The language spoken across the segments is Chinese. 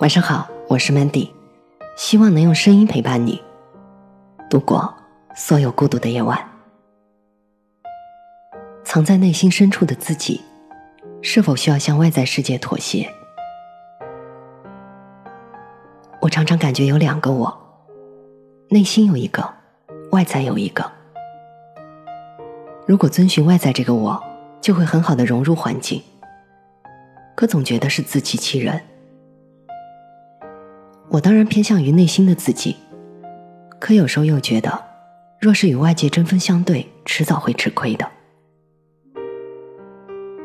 晚上好，我是 Mandy，希望能用声音陪伴你度过所有孤独的夜晚。藏在内心深处的自己，是否需要向外在世界妥协？我常常感觉有两个我，内心有一个，外在有一个。如果遵循外在这个我，就会很好的融入环境。可总觉得是自欺欺人。我当然偏向于内心的自己，可有时候又觉得，若是与外界针锋相对，迟早会吃亏的。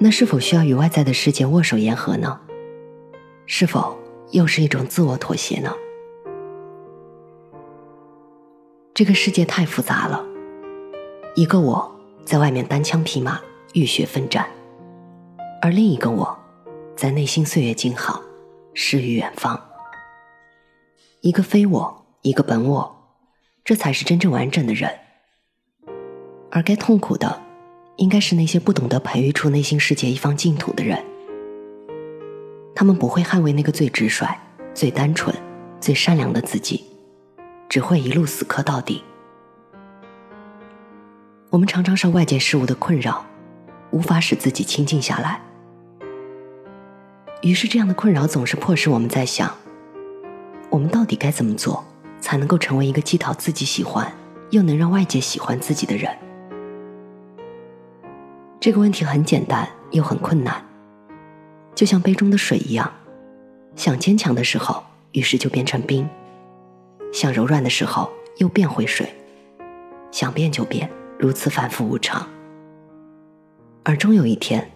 那是否需要与外在的世界握手言和呢？是否又是一种自我妥协呢？这个世界太复杂了，一个我在外面单枪匹马、浴血奋战，而另一个我。在内心岁月静好，诗与远方。一个非我，一个本我，这才是真正完整的人。而该痛苦的，应该是那些不懂得培育出内心世界一方净土的人。他们不会捍卫那个最直率、最单纯、最善良的自己，只会一路死磕到底。我们常常受外界事物的困扰，无法使自己清静下来。于是，这样的困扰总是迫使我们在想：我们到底该怎么做，才能够成为一个既讨自己喜欢，又能让外界喜欢自己的人？这个问题很简单，又很困难，就像杯中的水一样，想坚强的时候，于是就变成冰；想柔软的时候，又变回水；想变就变，如此反复无常。而终有一天，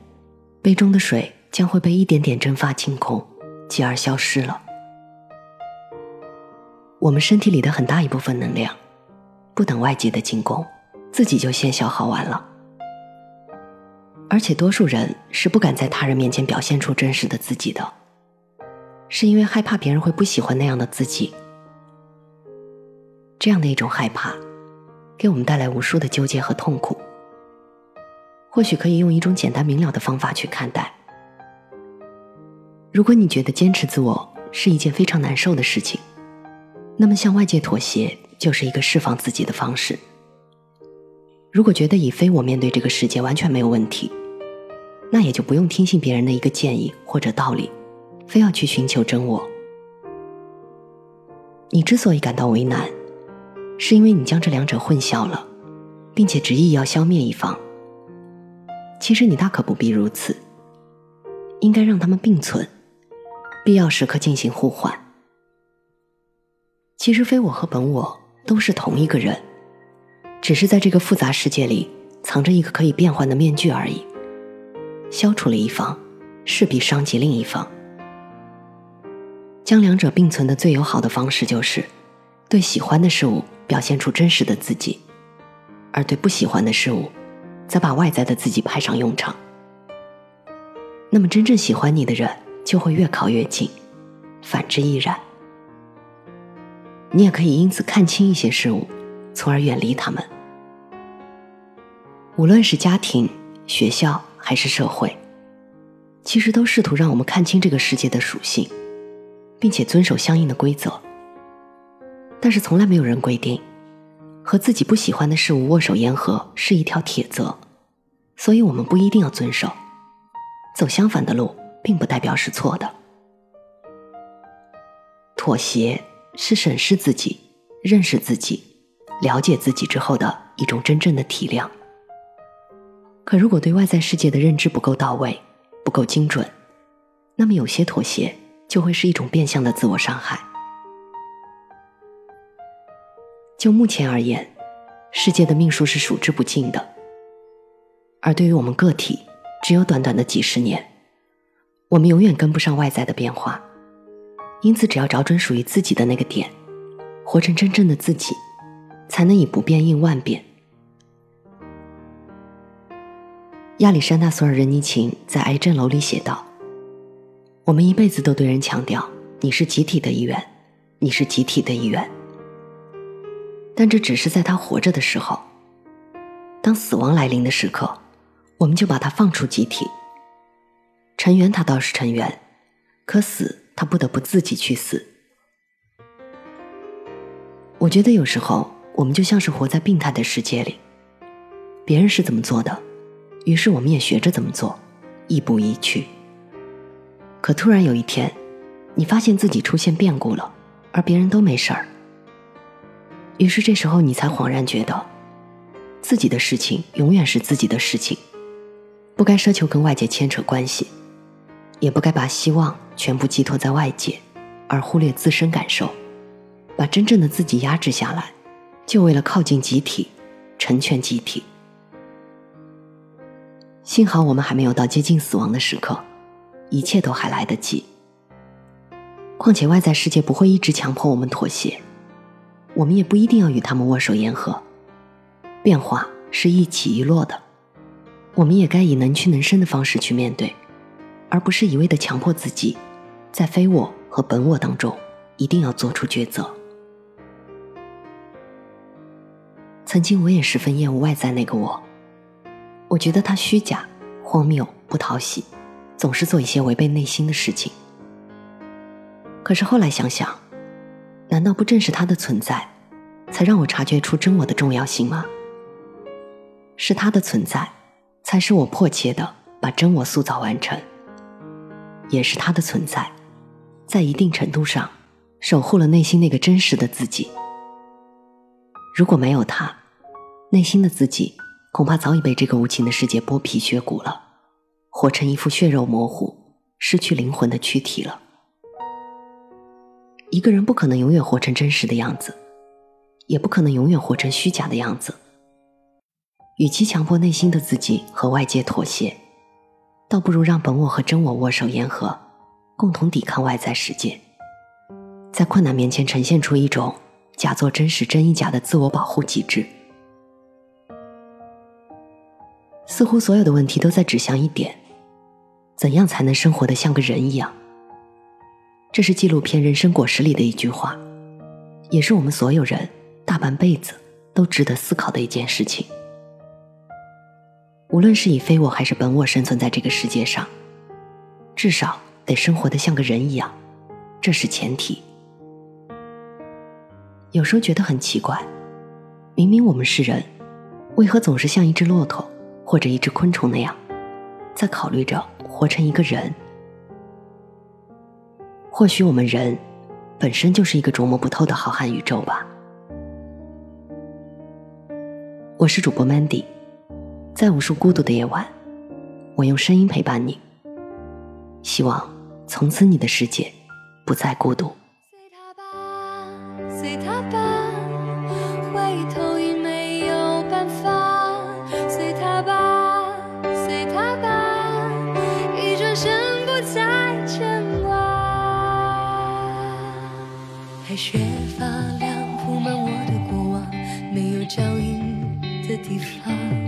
杯中的水。将会被一点点蒸发清空，继而消失了。我们身体里的很大一部分能量，不等外界的进攻，自己就先消耗完了。而且多数人是不敢在他人面前表现出真实的自己的，是因为害怕别人会不喜欢那样的自己。这样的一种害怕，给我们带来无数的纠结和痛苦。或许可以用一种简单明了的方法去看待。如果你觉得坚持自我是一件非常难受的事情，那么向外界妥协就是一个释放自己的方式。如果觉得以非我面对这个世界完全没有问题，那也就不用听信别人的一个建议或者道理，非要去寻求真我。你之所以感到为难，是因为你将这两者混淆了，并且执意要消灭一方。其实你大可不必如此，应该让他们并存。必要时刻进行互换。其实，非我和本我都是同一个人，只是在这个复杂世界里藏着一个可以变换的面具而已。消除了一方，势必伤及另一方。将两者并存的最友好的方式，就是对喜欢的事物表现出真实的自己，而对不喜欢的事物，则把外在的自己派上用场。那么，真正喜欢你的人。就会越靠越近，反之亦然。你也可以因此看清一些事物，从而远离他们。无论是家庭、学校还是社会，其实都试图让我们看清这个世界的属性，并且遵守相应的规则。但是从来没有人规定，和自己不喜欢的事物握手言和是一条铁则，所以我们不一定要遵守，走相反的路。并不代表是错的。妥协是审视自己、认识自己、了解自己之后的一种真正的体谅。可如果对外在世界的认知不够到位、不够精准，那么有些妥协就会是一种变相的自我伤害。就目前而言，世界的命数是数之不尽的，而对于我们个体，只有短短的几十年。我们永远跟不上外在的变化，因此只要找准属于自己的那个点，活成真正的自己，才能以不变应万变。亚历山大·索尔仁尼琴在《癌症楼》里写道：“我们一辈子都对人强调，你是集体的一员，你是集体的一员。但这只是在他活着的时候，当死亡来临的时刻，我们就把他放出集体。”成员他倒是成员，可死他不得不自己去死。我觉得有时候我们就像是活在病态的世界里，别人是怎么做的，于是我们也学着怎么做，亦步亦趋。可突然有一天，你发现自己出现变故了，而别人都没事儿，于是这时候你才恍然觉得，自己的事情永远是自己的事情，不该奢求跟外界牵扯关系，也不该把希望全部寄托在外界，而忽略自身感受。把真正的自己压制下来，就为了靠近集体，成全集体。幸好我们还没有到接近死亡的时刻，一切都还来得及。况且外在世界不会一直强迫我们妥协，我们也不一定要与他们握手言和。变化是一起一落的，我们也该以能屈能伸的方式去面对，而不是一味的强迫自己，在非我和本我当中一定要做出抉择。曾经我也十分厌恶外在那个我，我觉得他虚假、荒谬、不讨喜，总是做一些违背内心的事情。可是后来想想，难道不正是他的存在，才让我察觉出真我的重要性吗？是他的存在，才使我迫切的把真我塑造完成。也是他的存在，在一定程度上，守护了内心那个真实的自己。如果没有他，内心的自己恐怕早已被这个无情的世界剥皮削骨了，活成一副血肉模糊、失去灵魂的躯体了。一个人不可能永远活成真实的样子，也不可能永远活成虚假的样子。与其强迫内心的自己和外界妥协，倒不如让本我和真我握手言和，共同抵抗外在世界，在困难面前呈现出一种假作真实、真亦假的自我保护机制。似乎所有的问题都在指向一点：怎样才能生活的像个人一样？这是纪录片《人生果实》里的一句话，也是我们所有人大半辈子都值得思考的一件事情。无论是以非我还是本我生存在这个世界上，至少得生活的像个人一样，这是前提。有时候觉得很奇怪，明明我们是人，为何总是像一只骆驼？或者一只昆虫那样，在考虑着活成一个人。或许我们人本身就是一个琢磨不透的浩瀚宇宙吧。我是主播 Mandy，在无数孤独的夜晚，我用声音陪伴你。希望从此你的世界不再孤独。随他吧，随他吧，回头已没有办法。随他吧，随他吧，一转身不再牵挂白雪发亮，铺满我的过往，没有脚印的地方。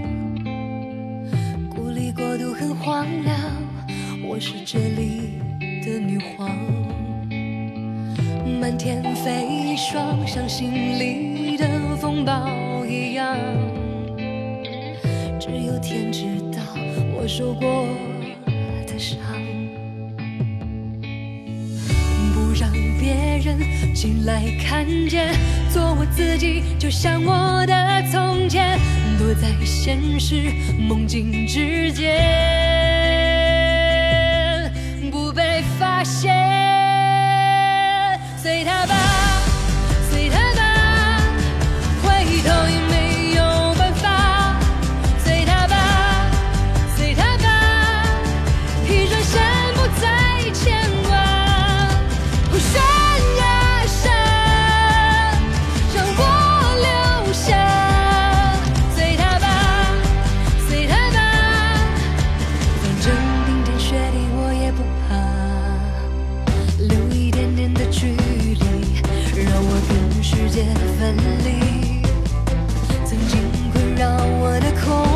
很荒凉，我是这里的女皇。满天飞霜，像心里的风暴一样。只有天知道我受过人醒来看见，做我自己，就像我的从前，躲在现实梦境之间，不被发现，随他吧。世界分离。曾经困扰我的空